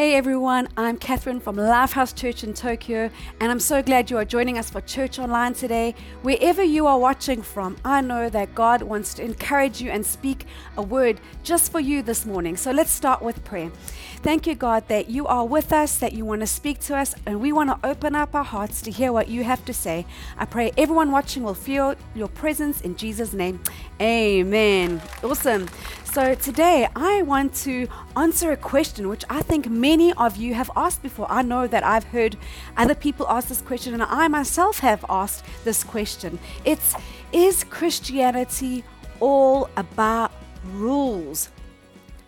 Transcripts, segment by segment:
Hey everyone, I'm Catherine from Lifehouse Church in Tokyo, and I'm so glad you are joining us for Church Online today. Wherever you are watching from, I know that God wants to encourage you and speak a word just for you this morning. So let's start with prayer. Thank you, God, that you are with us, that you want to speak to us, and we want to open up our hearts to hear what you have to say. I pray everyone watching will feel your presence in Jesus' name. Amen. Awesome. So today I want to answer a question which I think many of you have asked before. I know that I've heard other people ask this question, and I myself have asked this question. It's Is Christianity all about rules?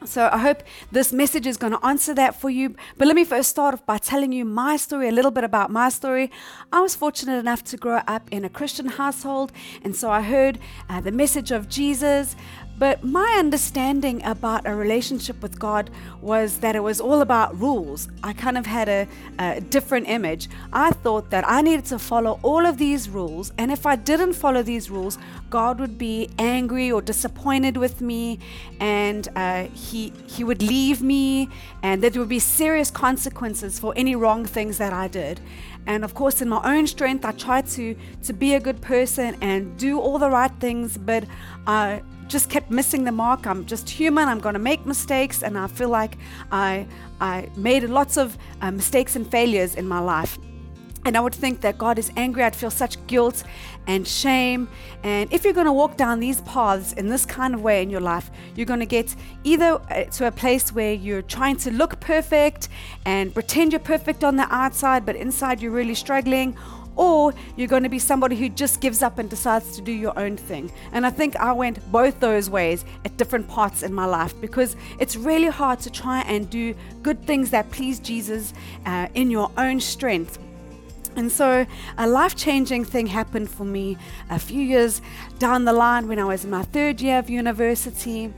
So I hope this message is going to answer that for you. But let me first start off by telling you my story, a little bit about my story. I was fortunate enough to grow up in a Christian household, and so I heard uh, the message of Jesus. But my understanding about a relationship with God was that it was all about rules. I kind of had a, a, different image. I thought that I needed to follow all of these rules, and if I didn't follow these rules, God would be angry or disappointed with me, and uh, he he would leave me, and there would be serious consequences for any wrong things that I did. And of course, in my own strength, I tried to to be a good person and do all the right things, but I just kept missing the mark. I'm just human. I'm going to make mistakes, and I feel like I I made lots of uh, mistakes and failures in my life. And I would think that God is angry. I'd feel such guilt and shame. And if you're going to walk down these paths in this kind of way in your life, you're going to get either uh, to a place where you're trying to look perfect and pretend you're perfect on the outside, but inside you're really struggling, or you're going to be somebody who just gives up and decides to do your own thing. And I think I went both those ways at different parts in my life because it's really hard to try and do good things that please Jesus uh, in your own strength. And so a life changing thing happened for me a few years down the line when I was in my third year of university.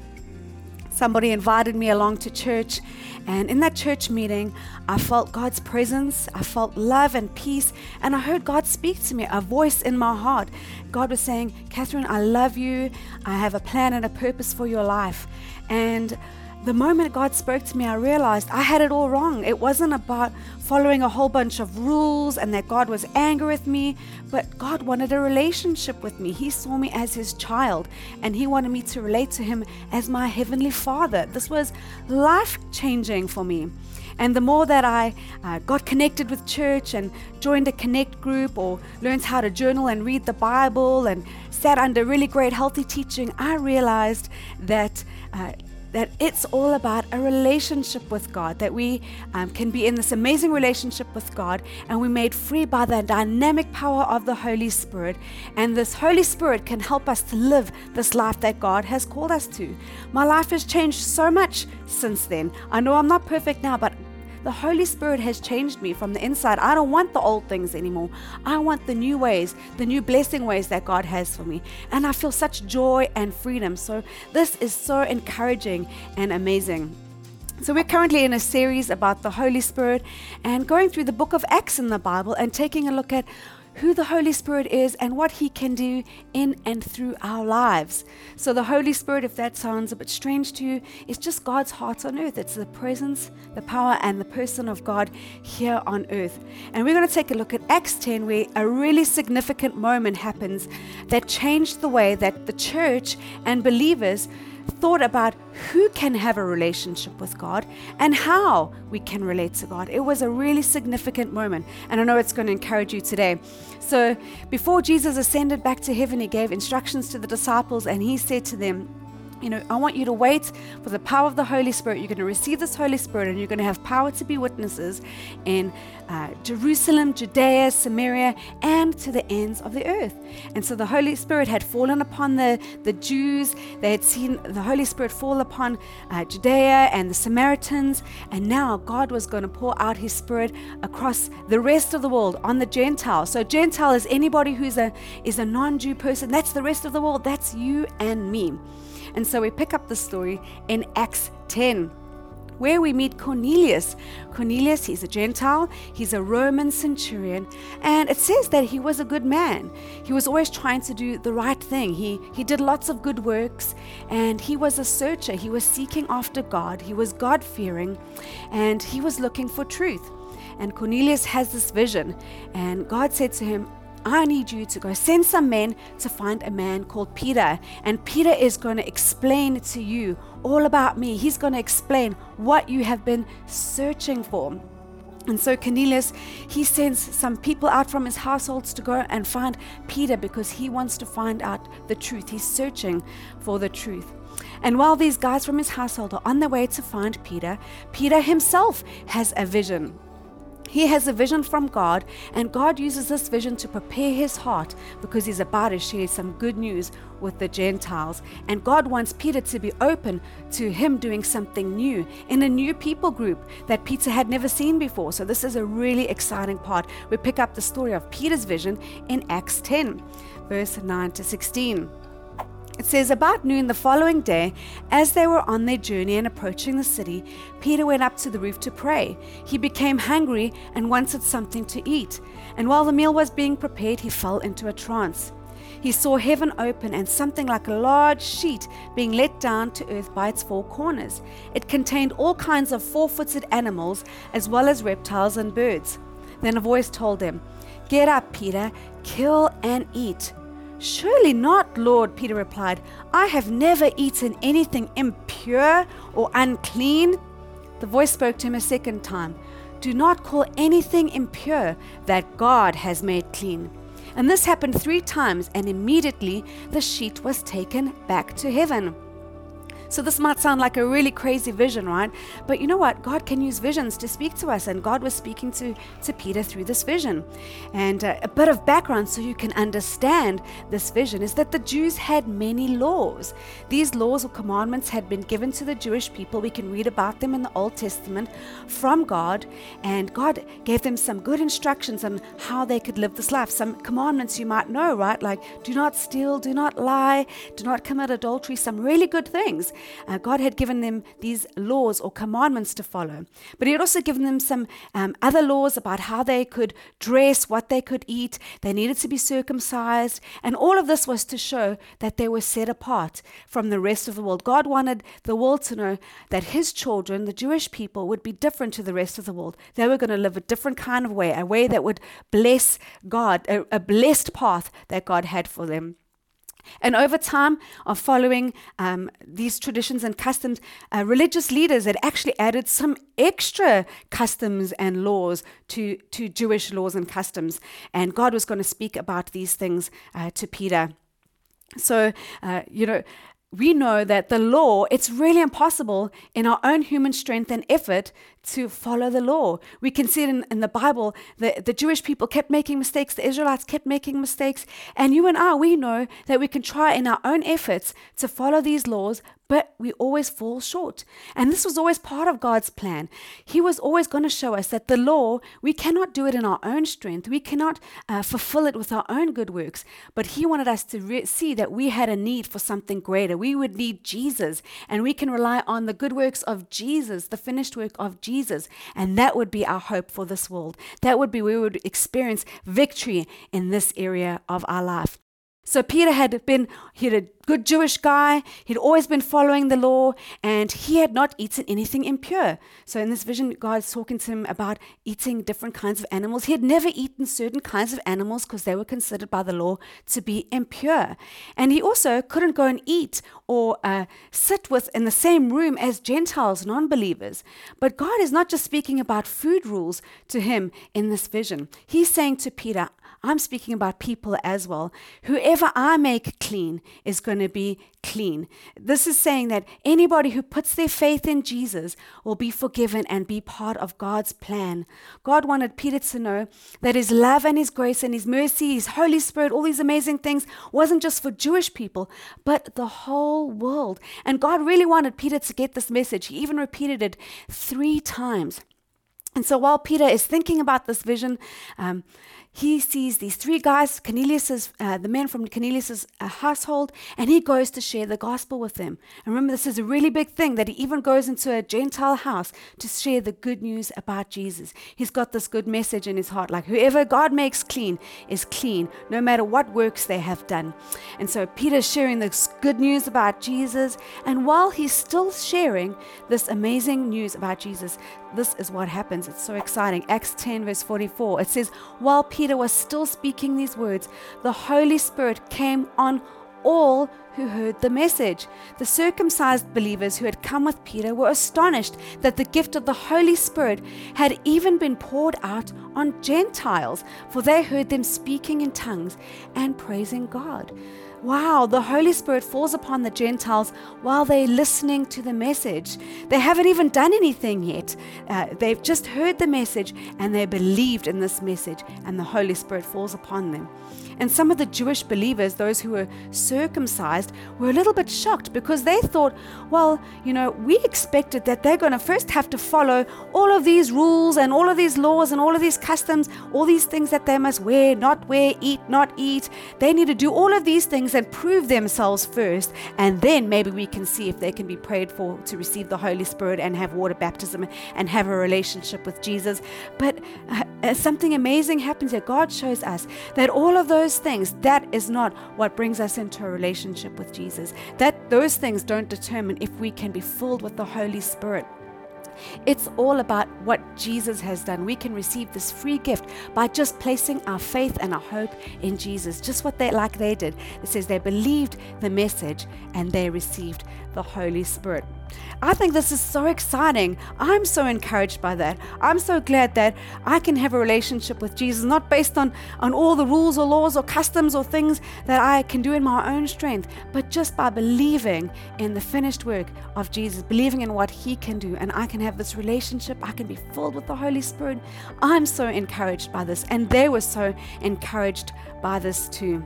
Somebody invited me along to church, and in that church meeting, I felt God's presence, I felt love and peace, and I heard God speak to me, a voice in my heart. God was saying, Catherine, I love you, I have a plan and a purpose for your life. And the moment God spoke to me, I realized I had it all wrong. It wasn't about following a whole bunch of rules and that God was angry with me, but God wanted a relationship with me. He saw me as His child and He wanted me to relate to Him as my Heavenly Father. This was life changing for me. And the more that I uh, got connected with church and joined a connect group or learned how to journal and read the Bible and sat under really great healthy teaching, I realized that. Uh, that it's all about a relationship with God, that we um, can be in this amazing relationship with God and we're made free by the dynamic power of the Holy Spirit. And this Holy Spirit can help us to live this life that God has called us to. My life has changed so much since then. I know I'm not perfect now, but the Holy Spirit has changed me from the inside. I don't want the old things anymore. I want the new ways, the new blessing ways that God has for me. And I feel such joy and freedom. So, this is so encouraging and amazing. So, we're currently in a series about the Holy Spirit and going through the book of Acts in the Bible and taking a look at who the Holy Spirit is and what He can do in and through our lives. So, the Holy Spirit, if that sounds a bit strange to you, is just God's heart on earth. It's the presence, the power, and the person of God here on earth. And we're going to take a look at Acts 10, where a really significant moment happens that changed the way that the church and believers thought about who can have a relationship with God and how we can relate to God. It was a really significant moment, and I know it's going to encourage you today. So, before Jesus ascended back to heaven, he gave instructions to the disciples and he said to them, you know, I want you to wait for the power of the Holy Spirit. You're going to receive this Holy Spirit and you're going to have power to be witnesses in uh, Jerusalem, Judea, Samaria, and to the ends of the earth. And so the Holy Spirit had fallen upon the, the Jews. They had seen the Holy Spirit fall upon uh, Judea and the Samaritans. And now God was going to pour out his Spirit across the rest of the world on the Gentiles. So, Gentile is anybody who's a, is a non Jew person. That's the rest of the world. That's you and me. And so we pick up the story in Acts 10. where we meet Cornelius. Cornelius, he's a Gentile, he's a Roman centurion, and it says that he was a good man. He was always trying to do the right thing. He, he did lots of good works, and he was a searcher. He was seeking after God, he was God fearing, and he was looking for truth. And Cornelius has this vision, and God said to him, I need you to go send some men to find a man called Peter. And Peter is going to explain to you all about me. He's going to explain what you have been searching for. And so Cornelius, he sends some people out from his households to go and find Peter because he wants to find out the truth. He's searching for the truth. And while these guys from his household are on their way to find Peter, Peter himself has a vision. He has a vision from God, and God uses this vision to prepare his heart because he's about to share some good news with the Gentiles. And God wants Peter to be open to him doing something new in a new people group that Peter had never seen before. So, this is a really exciting part. We pick up the story of Peter's vision in Acts 10, verse 9 to 16. It says, About noon the following day, as they were on their journey and approaching the city, Peter went up to the roof to pray. He became hungry and wanted something to eat. And while the meal was being prepared, he fell into a trance. He saw heaven open and something like a large sheet being let down to earth by its four corners. It contained all kinds of four footed animals, as well as reptiles and birds. Then a voice told him, Get up, Peter, kill and eat. Surely not, Lord, Peter replied. I have never eaten anything impure or unclean. The voice spoke to him a second time Do not call anything impure that God has made clean. And this happened three times, and immediately the sheet was taken back to heaven. So, this might sound like a really crazy vision, right? But you know what? God can use visions to speak to us, and God was speaking to, to Peter through this vision. And uh, a bit of background so you can understand this vision is that the Jews had many laws. These laws or commandments had been given to the Jewish people. We can read about them in the Old Testament from God, and God gave them some good instructions on how they could live this life. Some commandments you might know, right? Like do not steal, do not lie, do not commit adultery, some really good things. Uh, God had given them these laws or commandments to follow, but He had also given them some um, other laws about how they could dress, what they could eat. They needed to be circumcised, and all of this was to show that they were set apart from the rest of the world. God wanted the world to know that His children, the Jewish people, would be different to the rest of the world. They were going to live a different kind of way, a way that would bless God, a, a blessed path that God had for them. And over time of following um, these traditions and customs, uh, religious leaders had actually added some extra customs and laws to, to Jewish laws and customs. And God was going to speak about these things uh, to Peter. So, uh, you know, we know that the law, it's really impossible in our own human strength and effort to follow the law. We can see it in, in the Bible. The, the Jewish people kept making mistakes, the Israelites kept making mistakes. And you and I, we know that we can try in our own efforts to follow these laws, but we always fall short. And this was always part of God's plan. He was always going to show us that the law, we cannot do it in our own strength, we cannot uh, fulfill it with our own good works. But He wanted us to re- see that we had a need for something greater. We would need Jesus, and we can rely on the good works of Jesus, the finished work of Jesus. And that would be our hope for this world. That would be we would experience victory in this area of our life. So Peter had been, he had a good Jewish guy, he'd always been following the law, and he had not eaten anything impure. So in this vision, God's talking to him about eating different kinds of animals. He had never eaten certain kinds of animals because they were considered by the law to be impure. And he also couldn't go and eat or uh, sit with in the same room as Gentiles, non believers. But God is not just speaking about food rules to him in this vision. He's saying to Peter, I'm speaking about people as well. Whoever I make clean is going to be clean. This is saying that anybody who puts their faith in Jesus will be forgiven and be part of God's plan. God wanted Peter to know that his love and his grace and his mercy, his Holy Spirit, all these amazing things wasn't just for Jewish people, but the whole world. And God really wanted Peter to get this message. He even repeated it three times. And so while Peter is thinking about this vision, um, he sees these three guys, Cornelius's, uh, the men from Cornelius's uh, household, and he goes to share the gospel with them. And remember, this is a really big thing that he even goes into a Gentile house to share the good news about Jesus. He's got this good message in his heart, like whoever God makes clean is clean, no matter what works they have done. And so Peter's sharing this good news about Jesus, and while he's still sharing this amazing news about Jesus, this is what happens. It's so exciting. Acts 10, verse 44. It says, While Peter was still speaking these words, the Holy Spirit came on all who heard the message. The circumcised believers who had come with Peter were astonished that the gift of the Holy Spirit had even been poured out on Gentiles, for they heard them speaking in tongues and praising God wow, the Holy Spirit falls upon the Gentiles while they're listening to the message. They haven't even done anything yet. Uh, they've just heard the message and they believed in this message, and the Holy Spirit falls upon them. And some of the Jewish believers, those who were circumcised, were a little bit shocked because they thought, well, you know, we expected that they're going to first have to follow all of these rules and all of these laws and all of these customs, all these things that they must wear, not wear, eat, not eat. They need to do all of these things and prove themselves first. And then maybe we can see if they can be prayed for to receive the Holy Spirit and have water baptism and have a relationship with Jesus. But uh, something amazing happens here. God shows us that all of those those things, that is not what brings us into a relationship with Jesus. That those things don't determine if we can be filled with the Holy Spirit. It's all about what Jesus has done. We can receive this free gift by just placing our faith and our hope in Jesus. Just what they like they did. It says they believed the message and they received the Holy Spirit. I think this is so exciting. I'm so encouraged by that. I'm so glad that I can have a relationship with Jesus, not based on, on all the rules or laws or customs or things that I can do in my own strength, but just by believing in the finished work of Jesus, believing in what He can do, and I can have this relationship. I can be filled with the Holy Spirit. I'm so encouraged by this, and they were so encouraged by this too.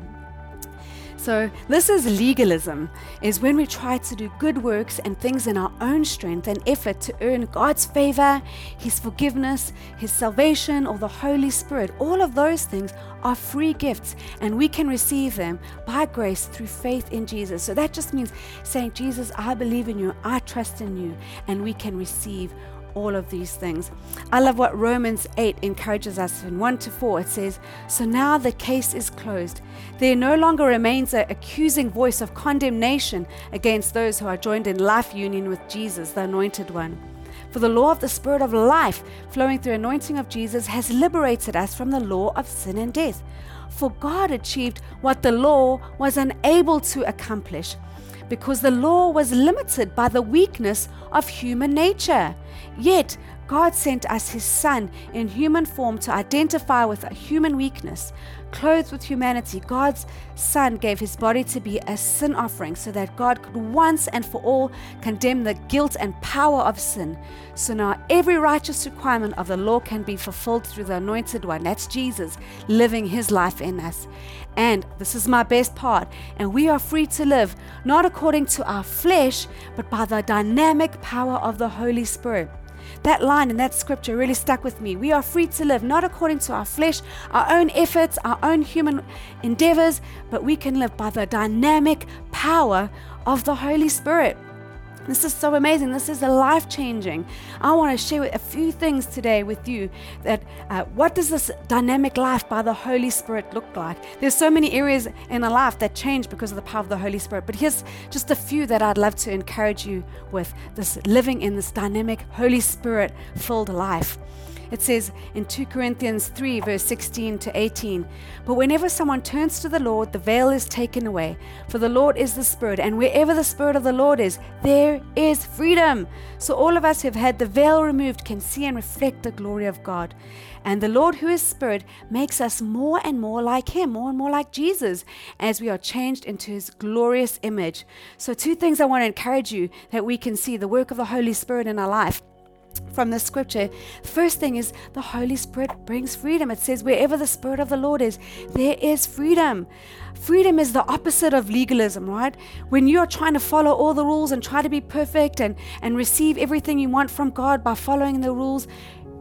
So, this is legalism, is when we try to do good works and things in our own strength and effort to earn God's favor, His forgiveness, His salvation, or the Holy Spirit. All of those things are free gifts, and we can receive them by grace through faith in Jesus. So, that just means saying, Jesus, I believe in you, I trust in you, and we can receive all of these things. I love what Romans 8 encourages us in 1 to 4. It says, So now the case is closed. There no longer remains an accusing voice of condemnation against those who are joined in life union with Jesus, the Anointed One. For the law of the Spirit of life flowing through anointing of Jesus has liberated us from the law of sin and death. For God achieved what the law was unable to accomplish because the law was limited by the weakness of human nature. Yet, God sent us His Son in human form to identify with human weakness. Clothed with humanity, God's Son gave His body to be a sin offering so that God could once and for all condemn the guilt and power of sin. So now every righteous requirement of the law can be fulfilled through the Anointed One. That's Jesus living His life in us. And this is my best part. And we are free to live not according to our flesh, but by the dynamic power of the Holy Spirit. That line in that scripture really stuck with me. We are free to live not according to our flesh, our own efforts, our own human endeavors, but we can live by the dynamic power of the Holy Spirit. This is so amazing. This is a life changing. I want to share a few things today with you that uh, what does this dynamic life by the Holy Spirit look like? There's so many areas in a life that change because of the power of the Holy Spirit, but here's just a few that I'd love to encourage you with this living in this dynamic Holy Spirit filled life. It says in 2 Corinthians 3, verse 16 to 18 But whenever someone turns to the Lord, the veil is taken away. For the Lord is the Spirit, and wherever the Spirit of the Lord is, there is freedom. So all of us who have had the veil removed can see and reflect the glory of God. And the Lord, who is Spirit, makes us more and more like Him, more and more like Jesus, as we are changed into His glorious image. So, two things I want to encourage you that we can see the work of the Holy Spirit in our life from the scripture. First thing is the Holy Spirit brings freedom. It says, wherever the Spirit of the Lord is, there is freedom. Freedom is the opposite of legalism, right? When you're trying to follow all the rules and try to be perfect and, and receive everything you want from God by following the rules,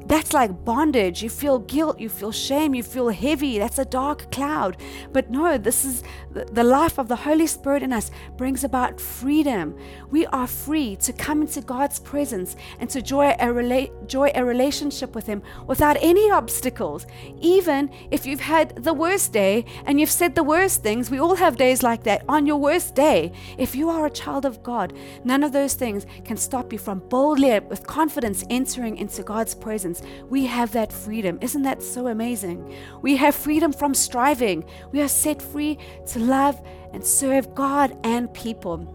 that's like bondage. You feel guilt, you feel shame, you feel heavy. That's a dark cloud. But no, this is the life of the Holy Spirit in us brings about freedom. We are free to come into God's presence and to enjoy a, rela- enjoy a relationship with Him without any obstacles. Even if you've had the worst day and you've said the worst things, we all have days like that. On your worst day, if you are a child of God, none of those things can stop you from boldly, with confidence, entering into God's presence. We have that freedom. Isn't that so amazing? We have freedom from striving. We are set free to love and serve God and people.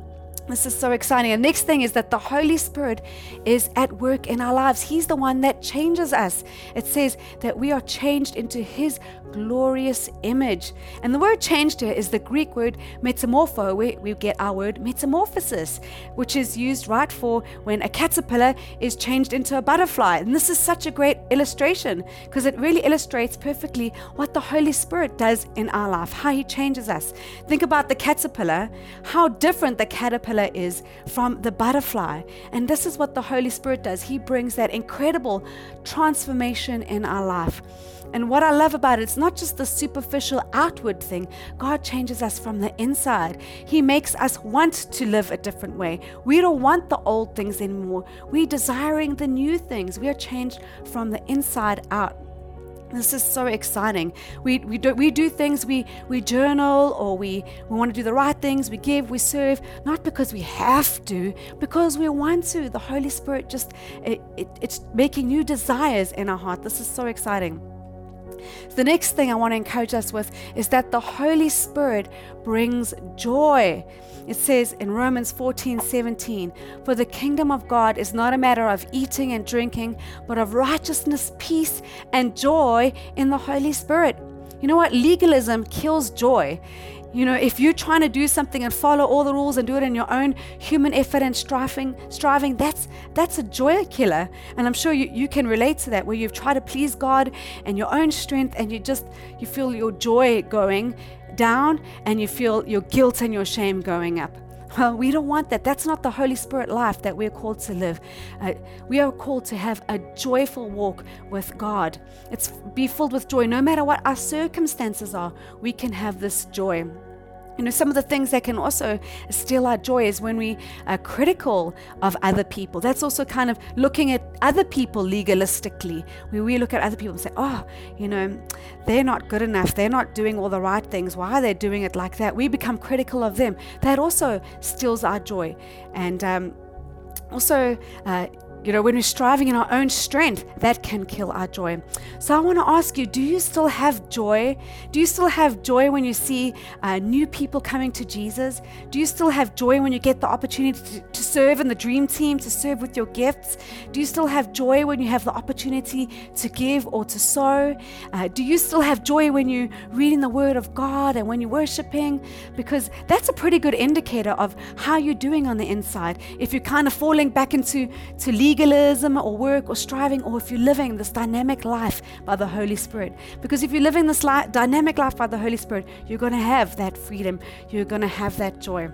This is so exciting. And next thing is that the Holy Spirit is at work in our lives. He's the one that changes us. It says that we are changed into His glorious image. And the word changed here is the Greek word metamorpho, where we get our word metamorphosis, which is used right for when a caterpillar is changed into a butterfly. And this is such a great illustration because it really illustrates perfectly what the Holy Spirit does in our life, how He changes us. Think about the caterpillar, how different the caterpillar caterpillar is from the butterfly. And this is what the Holy Spirit does. He brings that incredible transformation in our life. And what I love about it, it's not just the superficial outward thing. God changes us from the inside. He makes us want to live a different way. We don't want the old things anymore. We're desiring the new things. We are changed from the inside out. This is so exciting. We, we, do, we do things, we, we journal or we, we want to do the right things, we give, we serve, not because we have to, because we want to. The Holy Spirit just, it, it, it's making new desires in our heart. This is so exciting. The next thing I want to encourage us with is that the Holy Spirit brings joy. It says in Romans 14 17, For the kingdom of God is not a matter of eating and drinking, but of righteousness, peace, and joy in the Holy Spirit. You know what? Legalism kills joy. You know, if you're trying to do something and follow all the rules and do it in your own human effort and striving, striving, that's that's a joy killer. And I'm sure you, you can relate to that where you've tried to please God and your own strength and you just you feel your joy going down and you feel your guilt and your shame going up. Well, we don't want that. That's not the Holy Spirit life that we're called to live. Uh, we are called to have a joyful walk with God. It's be filled with joy. No matter what our circumstances are, we can have this joy. You know, some of the things that can also steal our joy is when we are critical of other people. That's also kind of looking at other people legalistically. Where we look at other people and say, oh, you know, they're not good enough. They're not doing all the right things. Why are they doing it like that? We become critical of them. That also steals our joy. And um, also, uh, you know, when we're striving in our own strength, that can kill our joy. So I want to ask you do you still have joy? Do you still have joy when you see uh, new people coming to Jesus? Do you still have joy when you get the opportunity to, to serve in the dream team, to serve with your gifts? Do you still have joy when you have the opportunity to give or to sow? Uh, do you still have joy when you're reading the Word of God and when you're worshiping? Because that's a pretty good indicator of how you're doing on the inside. If you're kind of falling back into to lead legalism or work or striving, or if you're living this dynamic life by the Holy Spirit. Because if you're living this li- dynamic life by the Holy Spirit, you're going to have that freedom, you're going to have that joy.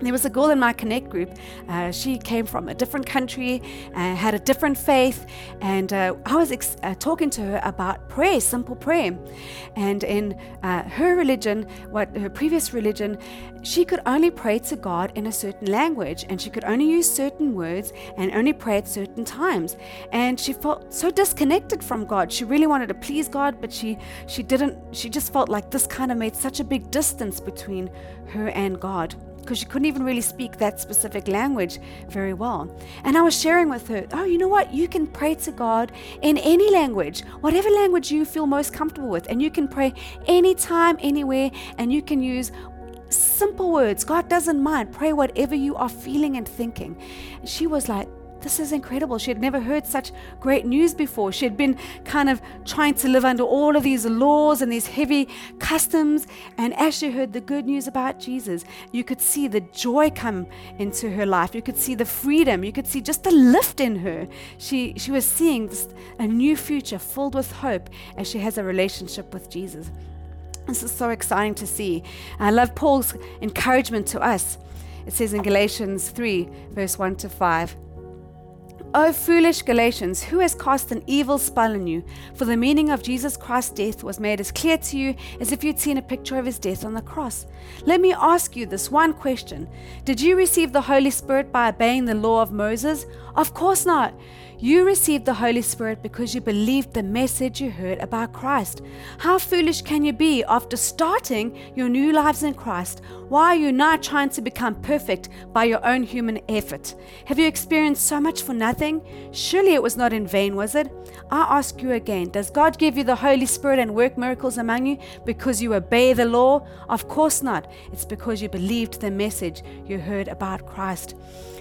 There was a girl in my Connect group. Uh, she came from a different country, uh, had a different faith, and uh, I was ex- uh, talking to her about prayer, simple prayer. And in uh, her religion, what her previous religion, she could only pray to God in a certain language, and she could only use certain words and only pray at certain times. And she felt so disconnected from God. She really wanted to please God, but she she didn't. She just felt like this kind of made such a big distance between her and God because she couldn't even really speak that specific language very well. And I was sharing with her, oh, you know what? You can pray to God in any language, whatever language you feel most comfortable with. And you can pray anytime, anywhere, and you can use simple words. God doesn't mind. Pray whatever you are feeling and thinking. She was like, this is incredible. She had never heard such great news before. She had been kind of trying to live under all of these laws and these heavy customs. And as she heard the good news about Jesus, you could see the joy come into her life. You could see the freedom. You could see just the lift in her. She, she was seeing this, a new future filled with hope as she has a relationship with Jesus. This is so exciting to see. I love Paul's encouragement to us. It says in Galatians 3, verse 1 to 5. O foolish Galatians, who has cast an evil spell on you? For the meaning of Jesus Christ's death was made as clear to you as if you'd seen a picture of his death on the cross. Let me ask you this one question Did you receive the Holy Spirit by obeying the law of Moses? Of course not. You received the Holy Spirit because you believed the message you heard about Christ. How foolish can you be after starting your new lives in Christ? Why are you now trying to become perfect by your own human effort? Have you experienced so much for nothing? Surely it was not in vain, was it? I ask you again Does God give you the Holy Spirit and work miracles among you because you obey the law? Of course not. It's because you believed the message you heard about Christ.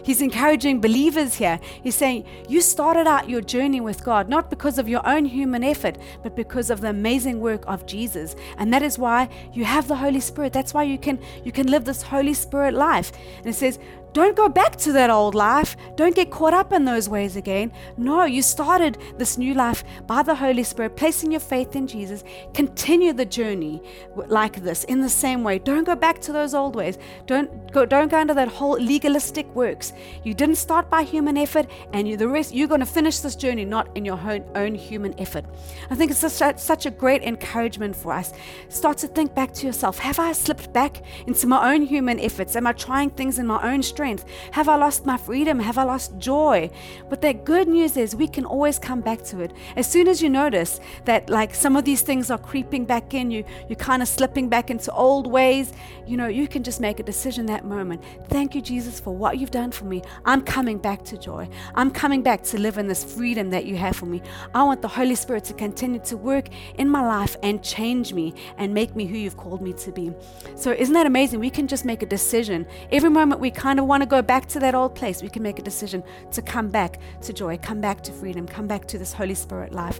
He's encouraging believers here. He's saying, You started out your journey with God not because of your own human effort, but because of the amazing work of Jesus. And that is why you have the Holy Spirit. That's why you can you can live this Holy Spirit life. And it says, don't go back to that old life. Don't get caught up in those ways again. No, you started this new life by the Holy Spirit, placing your faith in Jesus. Continue the journey like this in the same way. Don't go back to those old ways. Don't go, don't go into that whole legalistic works. You didn't start by human effort, and you the rest you're going to finish this journey not in your own, own human effort. I think it's such a, such a great encouragement for us. Start to think back to yourself. Have I slipped back into my own human efforts? Am I trying things in my own strength? Strength? Have I lost my freedom? Have I lost joy? But the good news is we can always come back to it. As soon as you notice that like some of these things are creeping back in, you you're kind of slipping back into old ways, you know, you can just make a decision that moment. Thank you, Jesus, for what you've done for me. I'm coming back to joy. I'm coming back to live in this freedom that you have for me. I want the Holy Spirit to continue to work in my life and change me and make me who you've called me to be. So isn't that amazing? We can just make a decision. Every moment we kind of want to go back to that old place, we can make a decision to come back to joy, come back to freedom, come back to this Holy Spirit life.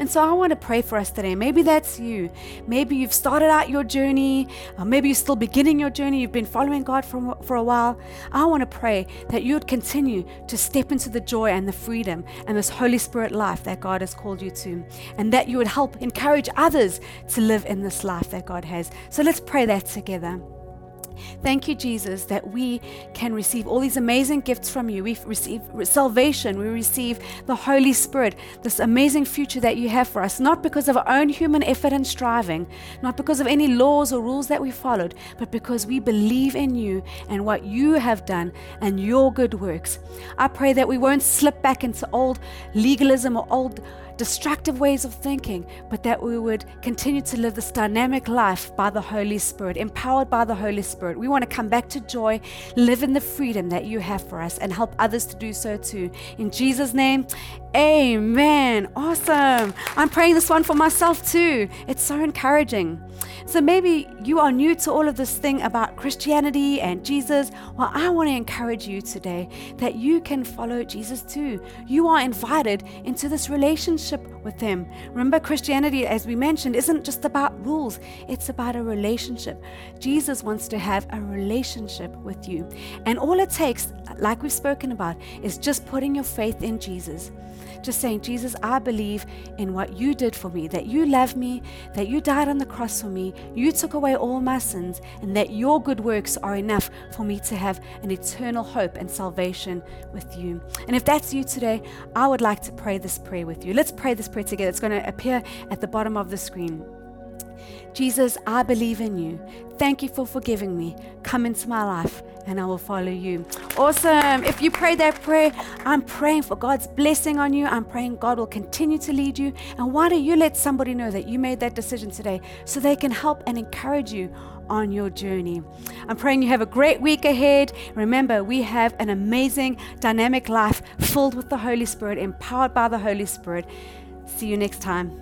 And so I want to pray for us today. Maybe that's you. Maybe you've started out your journey. Or maybe you're still beginning your journey. You've been following God for, for a while. I want to pray that you would continue to step into the joy and the freedom and this Holy Spirit life that God has called you to. And that you would help encourage others to live in this life that God has. So let's pray that together. Thank you, Jesus, that we can receive all these amazing gifts from you. We receive salvation, we receive the Holy Spirit, this amazing future that you have for us, not because of our own human effort and striving, not because of any laws or rules that we followed, but because we believe in you and what you have done and your good works. I pray that we won't slip back into old legalism or old destructive ways of thinking, but that we would continue to live this dynamic life by the Holy Spirit, empowered by the Holy Spirit. We want to come back to joy, live in the freedom that you have for us, and help others to do so too. In Jesus' name, amen. Awesome. I'm praying this one for myself too. It's so encouraging. So maybe you are new to all of this thing about Christianity and Jesus. Well, I want to encourage you today that you can follow Jesus too. You are invited into this relationship with Him. Remember, Christianity, as we mentioned, isn't just about rules, it's about a relationship. Jesus wants to have a relationship with you. And all it takes, like we've spoken about, is just putting your faith in Jesus just saying, Jesus, I believe in what you did for me, that you love me, that you died on the cross for me, you took away all my sins, and that your good works are enough for me to have an eternal hope and salvation with you. And if that's you today, I would like to pray this prayer with you. Let's pray this prayer together. It's going to appear at the bottom of the screen. Jesus, I believe in you. Thank you for forgiving me. Come into my life and I will follow you. Awesome. If you pray that prayer, I'm praying for God's blessing on you. I'm praying God will continue to lead you. And why don't you let somebody know that you made that decision today so they can help and encourage you on your journey. I'm praying you have a great week ahead. Remember, we have an amazing, dynamic life filled with the Holy Spirit, empowered by the Holy Spirit. See you next time.